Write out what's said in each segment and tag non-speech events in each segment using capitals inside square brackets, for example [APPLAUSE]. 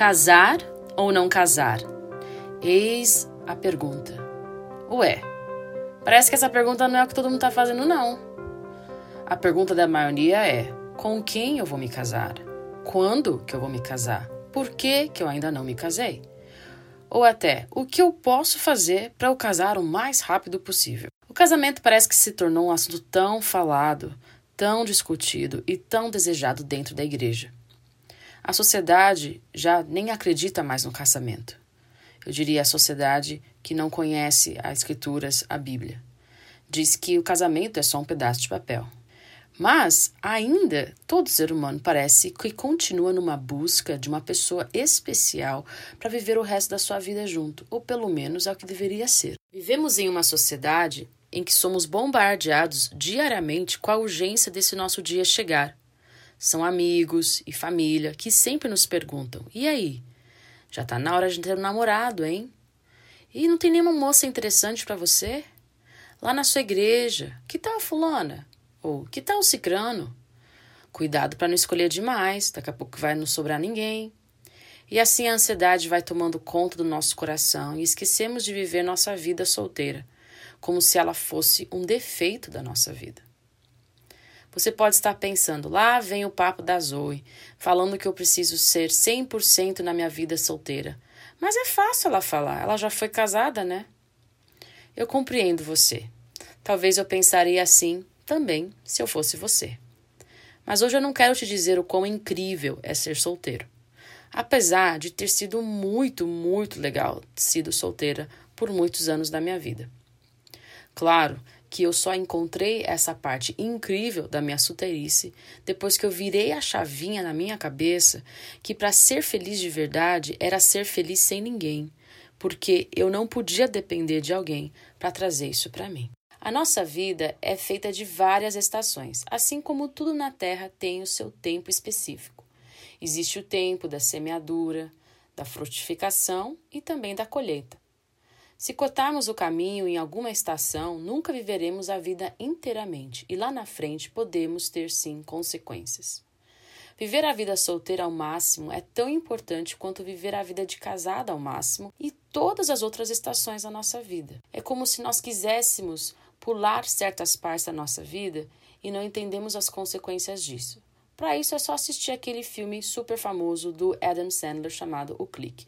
Casar ou não casar? Eis a pergunta. Ué, parece que essa pergunta não é o que todo mundo está fazendo, não. A pergunta da maioria é: com quem eu vou me casar? Quando que eu vou me casar? Por que, que eu ainda não me casei? Ou até, o que eu posso fazer para eu casar o mais rápido possível? O casamento parece que se tornou um assunto tão falado, tão discutido e tão desejado dentro da igreja. A sociedade já nem acredita mais no casamento. Eu diria a sociedade que não conhece as escrituras, a Bíblia. Diz que o casamento é só um pedaço de papel. Mas ainda todo ser humano parece que continua numa busca de uma pessoa especial para viver o resto da sua vida junto, ou pelo menos é o que deveria ser. Vivemos em uma sociedade em que somos bombardeados diariamente com a urgência desse nosso dia chegar. São amigos e família que sempre nos perguntam: e aí? Já tá na hora de ter um namorado, hein? E não tem nenhuma moça interessante para você? Lá na sua igreja, que tal a fulana? Ou que tal o cicrano? Cuidado para não escolher demais, daqui a pouco vai não sobrar ninguém. E assim a ansiedade vai tomando conta do nosso coração e esquecemos de viver nossa vida solteira, como se ela fosse um defeito da nossa vida. Você pode estar pensando, lá vem o papo da Zoe, falando que eu preciso ser 100% na minha vida solteira. Mas é fácil ela falar, ela já foi casada, né? Eu compreendo você. Talvez eu pensaria assim também se eu fosse você. Mas hoje eu não quero te dizer o quão incrível é ser solteiro. Apesar de ter sido muito, muito legal sido solteira por muitos anos da minha vida. Claro que eu só encontrei essa parte incrível da minha solteirice depois que eu virei a chavinha na minha cabeça que para ser feliz de verdade era ser feliz sem ninguém, porque eu não podia depender de alguém para trazer isso para mim. A nossa vida é feita de várias estações, assim como tudo na Terra tem o seu tempo específico. Existe o tempo da semeadura, da frutificação e também da colheita. Se cortarmos o caminho em alguma estação, nunca viveremos a vida inteiramente e lá na frente podemos ter sim consequências. Viver a vida solteira ao máximo é tão importante quanto viver a vida de casada ao máximo e todas as outras estações da nossa vida. É como se nós quiséssemos pular certas partes da nossa vida e não entendemos as consequências disso. Para isso é só assistir aquele filme super famoso do Adam Sandler chamado O Clique.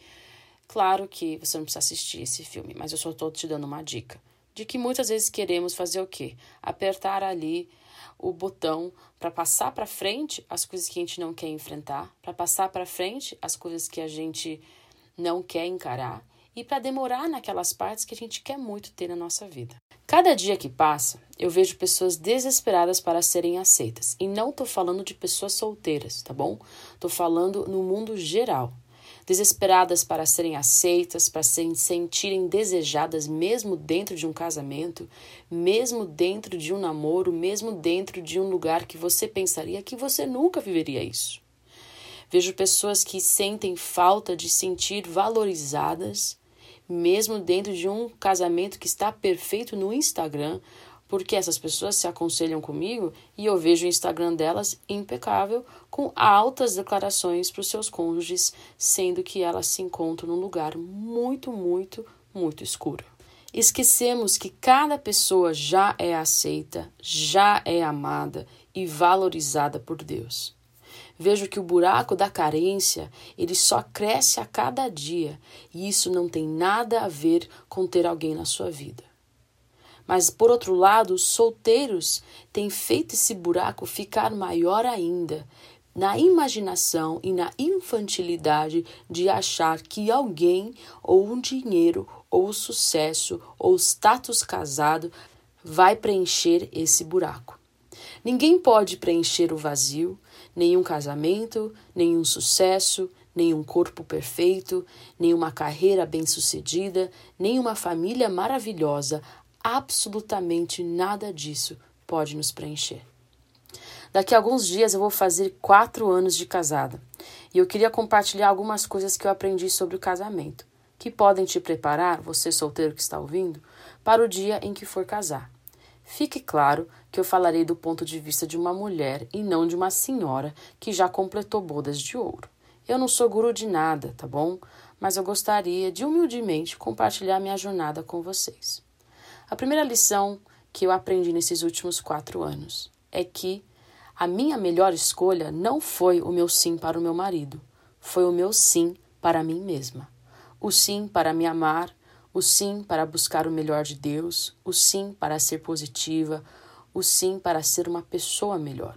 Claro que você não precisa assistir esse filme, mas eu só estou te dando uma dica. De que muitas vezes queremos fazer o quê? Apertar ali o botão para passar para frente as coisas que a gente não quer enfrentar, para passar para frente as coisas que a gente não quer encarar e para demorar naquelas partes que a gente quer muito ter na nossa vida. Cada dia que passa, eu vejo pessoas desesperadas para serem aceitas. E não estou falando de pessoas solteiras, tá bom? Estou falando no mundo geral desesperadas para serem aceitas, para se sentirem desejadas mesmo dentro de um casamento, mesmo dentro de um namoro, mesmo dentro de um lugar que você pensaria que você nunca viveria isso. Vejo pessoas que sentem falta de sentir valorizadas, mesmo dentro de um casamento que está perfeito no Instagram, porque essas pessoas se aconselham comigo e eu vejo o Instagram delas impecável, com altas declarações para os seus cônjuges, sendo que elas se encontram num lugar muito, muito, muito escuro. Esquecemos que cada pessoa já é aceita, já é amada e valorizada por Deus. Vejo que o buraco da carência, ele só cresce a cada dia, e isso não tem nada a ver com ter alguém na sua vida. Mas, por outro lado, os solteiros têm feito esse buraco ficar maior ainda, na imaginação e na infantilidade de achar que alguém, ou um dinheiro, ou o sucesso, ou o status casado vai preencher esse buraco. Ninguém pode preencher o vazio, nenhum casamento, nenhum sucesso, nenhum corpo perfeito, nenhuma carreira bem-sucedida, nenhuma família maravilhosa absolutamente nada disso pode nos preencher. Daqui a alguns dias eu vou fazer quatro anos de casada e eu queria compartilhar algumas coisas que eu aprendi sobre o casamento, que podem te preparar, você solteiro que está ouvindo, para o dia em que for casar. Fique claro que eu falarei do ponto de vista de uma mulher e não de uma senhora que já completou bodas de ouro. Eu não sou guru de nada, tá bom? Mas eu gostaria de humildemente compartilhar minha jornada com vocês. A primeira lição que eu aprendi nesses últimos quatro anos é que a minha melhor escolha não foi o meu sim para o meu marido, foi o meu sim para mim mesma. O sim para me amar, o sim para buscar o melhor de Deus, o sim para ser positiva, o sim para ser uma pessoa melhor.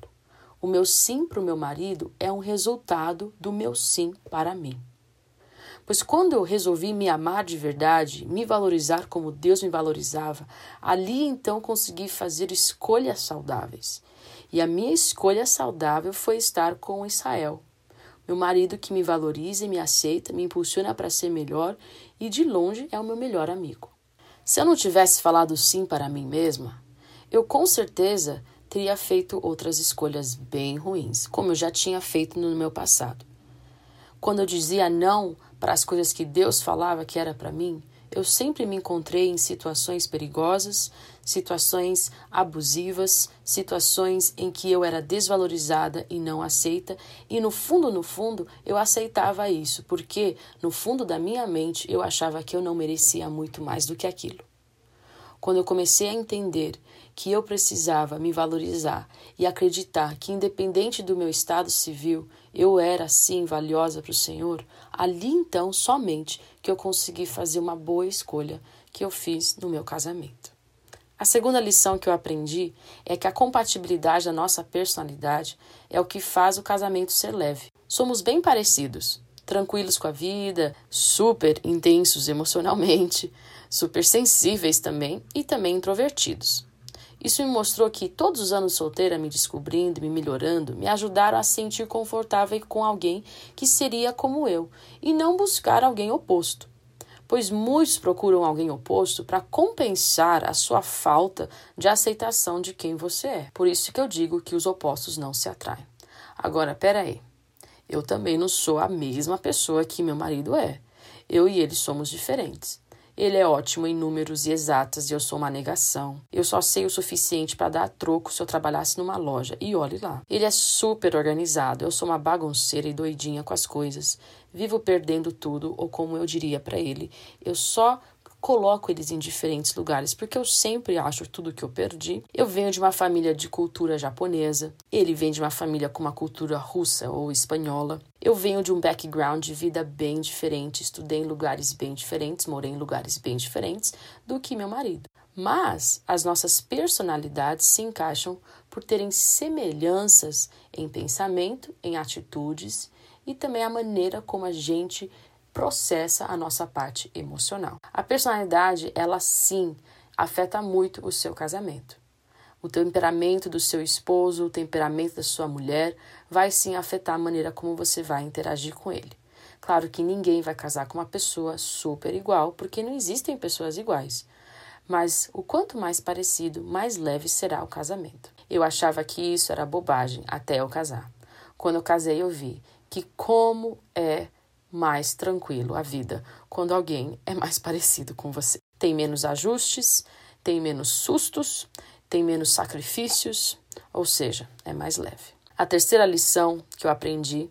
O meu sim para o meu marido é um resultado do meu sim para mim. Pois quando eu resolvi me amar de verdade, me valorizar como Deus me valorizava, ali então consegui fazer escolhas saudáveis. E a minha escolha saudável foi estar com Israel. Meu marido que me valoriza e me aceita, me impulsiona para ser melhor e de longe é o meu melhor amigo. Se eu não tivesse falado sim para mim mesma, eu com certeza teria feito outras escolhas bem ruins, como eu já tinha feito no meu passado. Quando eu dizia não para as coisas que Deus falava que era para mim, eu sempre me encontrei em situações perigosas, situações abusivas, situações em que eu era desvalorizada e não aceita, e no fundo, no fundo, eu aceitava isso, porque no fundo da minha mente eu achava que eu não merecia muito mais do que aquilo. Quando eu comecei a entender que eu precisava me valorizar e acreditar que, independente do meu estado civil, eu era sim valiosa para o Senhor, ali então somente que eu consegui fazer uma boa escolha que eu fiz no meu casamento. A segunda lição que eu aprendi é que a compatibilidade da nossa personalidade é o que faz o casamento ser leve. Somos bem parecidos, tranquilos com a vida, super intensos emocionalmente, super sensíveis também e também introvertidos. Isso me mostrou que todos os anos solteira, me descobrindo, me melhorando, me ajudaram a sentir confortável com alguém que seria como eu e não buscar alguém oposto. Pois muitos procuram alguém oposto para compensar a sua falta de aceitação de quem você é. Por isso que eu digo que os opostos não se atraem. Agora, peraí. Eu também não sou a mesma pessoa que meu marido é. Eu e ele somos diferentes. Ele é ótimo em números e exatas e eu sou uma negação. Eu só sei o suficiente para dar troco se eu trabalhasse numa loja. E olhe lá. Ele é super organizado. Eu sou uma bagunceira e doidinha com as coisas. Vivo perdendo tudo, ou como eu diria para ele, eu só coloco eles em diferentes lugares, porque eu sempre acho tudo que eu perdi. Eu venho de uma família de cultura japonesa, ele vem de uma família com uma cultura russa ou espanhola. Eu venho de um background de vida bem diferente, estudei em lugares bem diferentes, morei em lugares bem diferentes do que meu marido. Mas as nossas personalidades se encaixam por terem semelhanças em pensamento, em atitudes e também a maneira como a gente processa a nossa parte emocional. A personalidade, ela sim afeta muito o seu casamento. O temperamento do seu esposo, o temperamento da sua mulher vai sim afetar a maneira como você vai interagir com ele. Claro que ninguém vai casar com uma pessoa super igual, porque não existem pessoas iguais. Mas o quanto mais parecido, mais leve será o casamento. Eu achava que isso era bobagem até eu casar. Quando eu casei, eu vi que como é mais tranquilo a vida quando alguém é mais [LAUGHS] parecido com você. Tem menos ajustes, tem menos sustos, tem menos sacrifícios, ou seja, é mais leve. A terceira lição que eu aprendi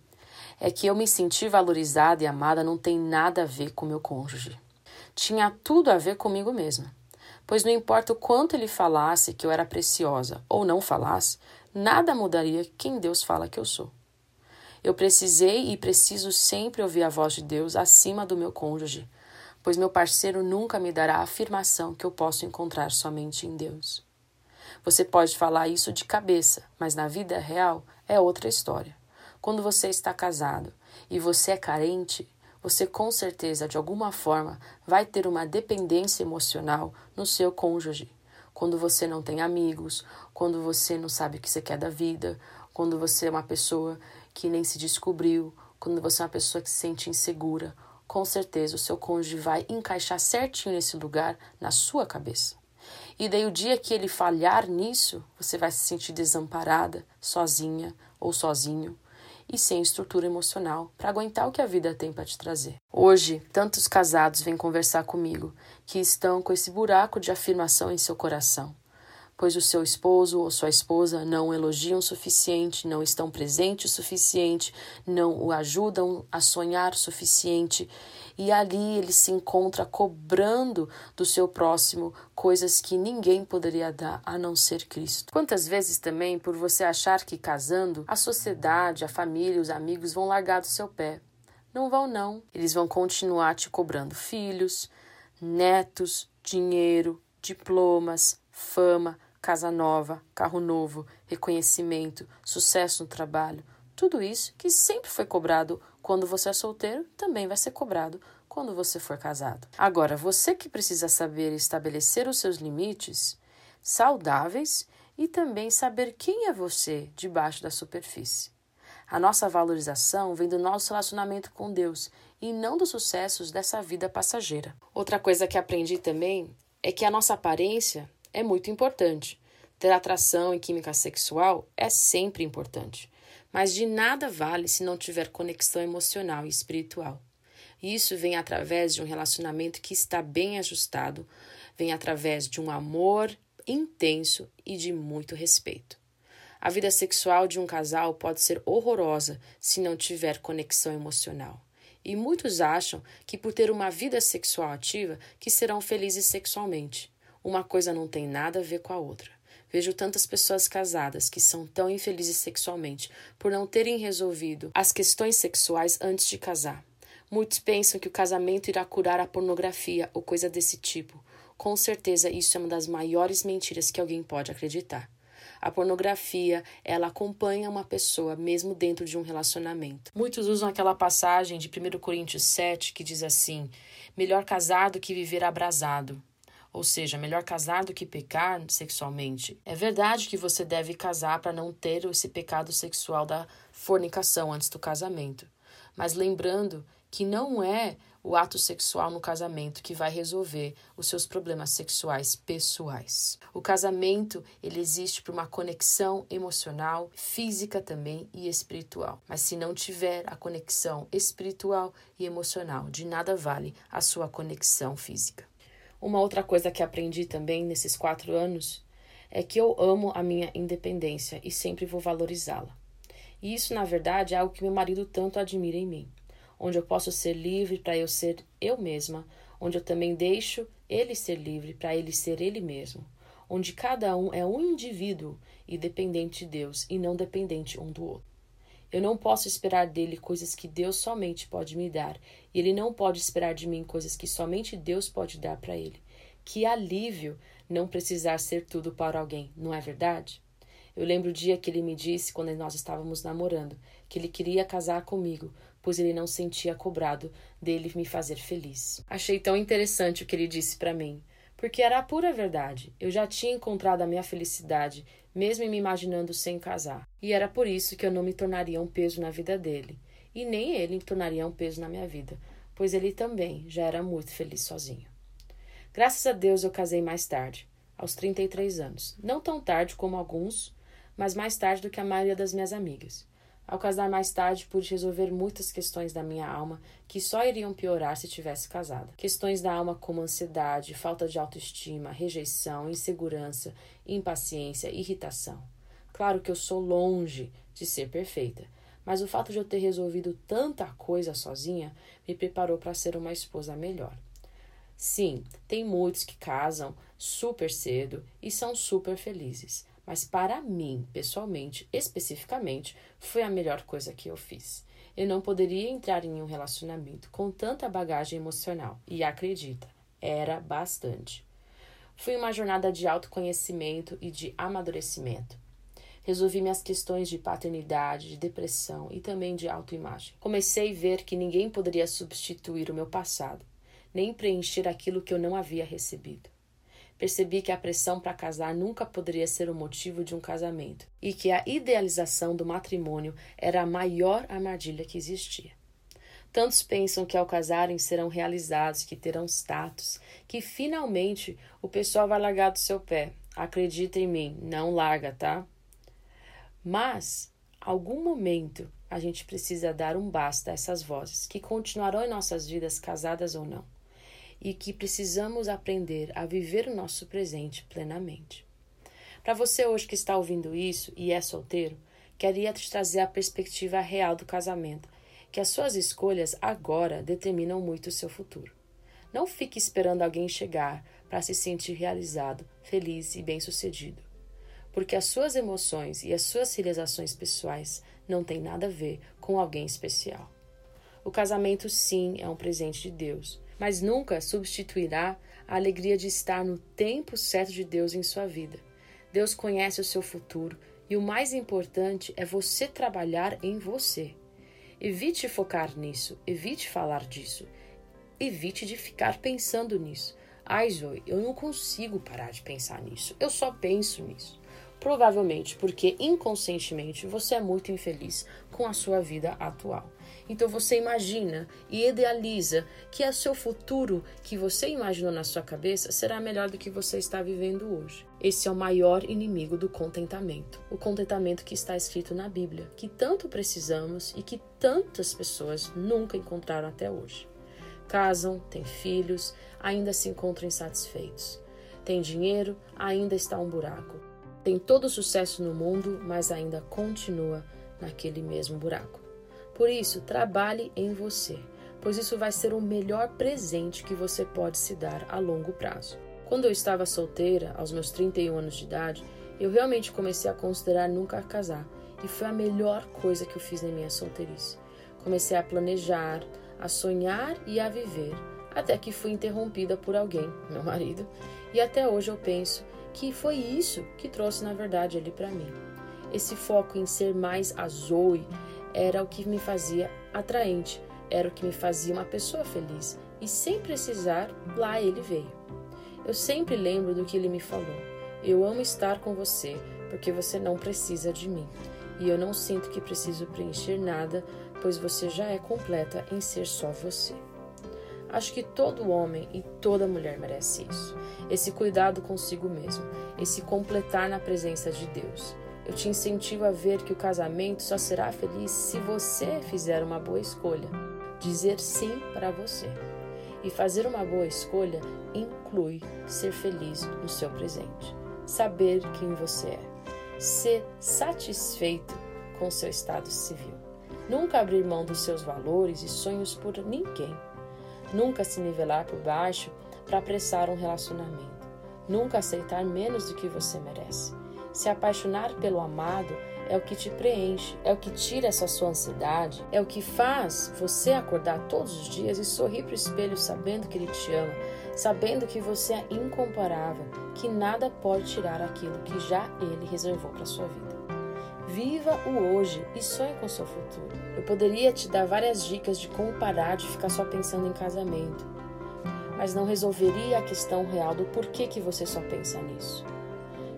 é que eu me sentir valorizada e amada não tem nada a ver com meu cônjuge. Tinha tudo a ver comigo mesma. Pois não importa o quanto ele falasse que eu era preciosa ou não falasse, nada mudaria quem Deus fala que eu sou. Eu precisei e preciso sempre ouvir a voz de Deus acima do meu cônjuge, pois meu parceiro nunca me dará a afirmação que eu posso encontrar somente em Deus. Você pode falar isso de cabeça, mas na vida real é outra história. Quando você está casado e você é carente, você com certeza, de alguma forma, vai ter uma dependência emocional no seu cônjuge. Quando você não tem amigos, quando você não sabe o que você quer da vida, quando você é uma pessoa que nem se descobriu, quando você é uma pessoa que se sente insegura, com certeza o seu cônjuge vai encaixar certinho nesse lugar na sua cabeça. E daí o dia que ele falhar nisso, você vai se sentir desamparada, sozinha ou sozinho e sem estrutura emocional para aguentar o que a vida tem para te trazer. Hoje, tantos casados vêm conversar comigo que estão com esse buraco de afirmação em seu coração pois o seu esposo ou sua esposa não o elogiam o suficiente, não estão presentes o suficiente, não o ajudam a sonhar o suficiente, e ali ele se encontra cobrando do seu próximo coisas que ninguém poderia dar a não ser Cristo. Quantas vezes também, por você achar que casando, a sociedade, a família, os amigos vão largar do seu pé? Não vão, não. Eles vão continuar te cobrando filhos, netos, dinheiro, diplomas, fama, casa nova, carro novo, reconhecimento, sucesso no trabalho. Tudo isso que sempre foi cobrado quando você é solteiro também vai ser cobrado quando você for casado. Agora, você que precisa saber estabelecer os seus limites saudáveis e também saber quem é você debaixo da superfície. A nossa valorização vem do nosso relacionamento com Deus e não dos sucessos dessa vida passageira. Outra coisa que aprendi também é que a nossa aparência é muito importante. Ter atração e química sexual é sempre importante, mas de nada vale se não tiver conexão emocional e espiritual. Isso vem através de um relacionamento que está bem ajustado, vem através de um amor intenso e de muito respeito. A vida sexual de um casal pode ser horrorosa se não tiver conexão emocional. E muitos acham que por ter uma vida sexual ativa que serão felizes sexualmente. Uma coisa não tem nada a ver com a outra. Vejo tantas pessoas casadas que são tão infelizes sexualmente por não terem resolvido as questões sexuais antes de casar. Muitos pensam que o casamento irá curar a pornografia ou coisa desse tipo. Com certeza, isso é uma das maiores mentiras que alguém pode acreditar. A pornografia, ela acompanha uma pessoa mesmo dentro de um relacionamento. Muitos usam aquela passagem de 1 Coríntios 7 que diz assim: melhor casado que viver abrasado. Ou seja, melhor casar do que pecar sexualmente. É verdade que você deve casar para não ter esse pecado sexual da fornicação antes do casamento. Mas lembrando que não é o ato sexual no casamento que vai resolver os seus problemas sexuais pessoais. O casamento, ele existe por uma conexão emocional, física também e espiritual. Mas se não tiver a conexão espiritual e emocional, de nada vale a sua conexão física. Uma outra coisa que aprendi também nesses quatro anos é que eu amo a minha independência e sempre vou valorizá-la. E isso, na verdade, é algo que meu marido tanto admira em mim onde eu posso ser livre para eu ser eu mesma, onde eu também deixo ele ser livre para ele ser ele mesmo, onde cada um é um indivíduo e dependente de Deus e não dependente um do outro. Eu não posso esperar dele coisas que Deus somente pode me dar, e ele não pode esperar de mim coisas que somente Deus pode dar para ele. Que alívio não precisar ser tudo para alguém, não é verdade? Eu lembro o dia que ele me disse, quando nós estávamos namorando, que ele queria casar comigo, pois ele não sentia cobrado dele me fazer feliz. Achei tão interessante o que ele disse para mim, porque era a pura verdade. Eu já tinha encontrado a minha felicidade, mesmo me imaginando sem casar. E era por isso que eu não me tornaria um peso na vida dele, e nem ele me tornaria um peso na minha vida, pois ele também já era muito feliz sozinho. Graças a Deus eu casei mais tarde, aos 33 anos. Não tão tarde como alguns, mas mais tarde do que a maioria das minhas amigas. Ao casar mais tarde, pude resolver muitas questões da minha alma que só iriam piorar se tivesse casado. Questões da alma como ansiedade, falta de autoestima, rejeição, insegurança, impaciência, irritação. Claro que eu sou longe de ser perfeita, mas o fato de eu ter resolvido tanta coisa sozinha me preparou para ser uma esposa melhor. Sim, tem muitos que casam super cedo e são super felizes mas para mim, pessoalmente, especificamente, foi a melhor coisa que eu fiz. Eu não poderia entrar em um relacionamento com tanta bagagem emocional, e acredita, era bastante. Foi uma jornada de autoconhecimento e de amadurecimento. Resolvi minhas questões de paternidade, de depressão e também de autoimagem. Comecei a ver que ninguém poderia substituir o meu passado, nem preencher aquilo que eu não havia recebido. Percebi que a pressão para casar nunca poderia ser o motivo de um casamento e que a idealização do matrimônio era a maior armadilha que existia. Tantos pensam que ao casarem serão realizados, que terão status, que finalmente o pessoal vai largar do seu pé. Acredita em mim, não larga, tá? Mas, algum momento, a gente precisa dar um basta a essas vozes que continuarão em nossas vidas, casadas ou não e que precisamos aprender a viver o nosso presente plenamente. Para você hoje que está ouvindo isso e é solteiro, queria te trazer a perspectiva real do casamento, que as suas escolhas agora determinam muito o seu futuro. Não fique esperando alguém chegar para se sentir realizado, feliz e bem-sucedido. Porque as suas emoções e as suas realizações pessoais não têm nada a ver com alguém especial. O casamento, sim, é um presente de Deus, mas nunca substituirá a alegria de estar no tempo certo de Deus em sua vida. Deus conhece o seu futuro e o mais importante é você trabalhar em você. Evite focar nisso, evite falar disso, evite de ficar pensando nisso. Ai, Zoe, eu não consigo parar de pensar nisso. Eu só penso nisso. Provavelmente porque inconscientemente você é muito infeliz com a sua vida atual. Então você imagina e idealiza que o seu futuro que você imaginou na sua cabeça será melhor do que você está vivendo hoje. Esse é o maior inimigo do contentamento. O contentamento que está escrito na Bíblia, que tanto precisamos e que tantas pessoas nunca encontraram até hoje casam, têm filhos, ainda se encontram insatisfeitos. Tem dinheiro, ainda está um buraco. Tem todo o sucesso no mundo, mas ainda continua naquele mesmo buraco. Por isso, trabalhe em você, pois isso vai ser o melhor presente que você pode se dar a longo prazo. Quando eu estava solteira, aos meus 31 anos de idade, eu realmente comecei a considerar nunca casar, e foi a melhor coisa que eu fiz na minha solteirice. Comecei a planejar, a sonhar e a viver, até que fui interrompida por alguém, meu marido, e até hoje eu penso que foi isso que trouxe na verdade ele para mim. Esse foco em ser mais a Zoe era o que me fazia atraente, era o que me fazia uma pessoa feliz, e sem precisar, lá ele veio. Eu sempre lembro do que ele me falou. Eu amo estar com você porque você não precisa de mim. E eu não sinto que preciso preencher nada pois você já é completa em ser só você. Acho que todo homem e toda mulher merece isso. Esse cuidado consigo mesmo, esse completar na presença de Deus. Eu te incentivo a ver que o casamento só será feliz se você fizer uma boa escolha. Dizer sim para você. E fazer uma boa escolha inclui ser feliz no seu presente, saber quem você é, ser satisfeito com seu estado civil. Nunca abrir mão dos seus valores e sonhos por ninguém. Nunca se nivelar por baixo para apressar um relacionamento. Nunca aceitar menos do que você merece. Se apaixonar pelo amado é o que te preenche, é o que tira essa sua ansiedade, é o que faz você acordar todos os dias e sorrir para o espelho sabendo que ele te ama, sabendo que você é incomparável, que nada pode tirar aquilo que já ele reservou para sua vida. Viva o hoje e sonhe com o seu futuro. Eu poderia te dar várias dicas de como parar de ficar só pensando em casamento, mas não resolveria a questão real do porquê que você só pensa nisso.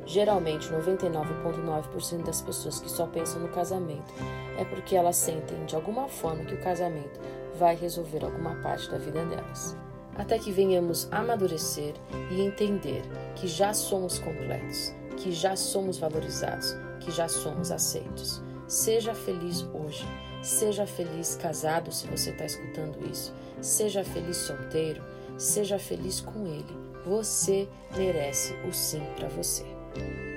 Geralmente, 99,9% das pessoas que só pensam no casamento é porque elas sentem de alguma forma que o casamento vai resolver alguma parte da vida delas. Até que venhamos amadurecer e entender que já somos completos, que já somos valorizados, que já somos aceitos. Seja feliz hoje. Seja feliz casado se você está escutando isso. Seja feliz solteiro. Seja feliz com ele. Você merece o sim para você. Bye.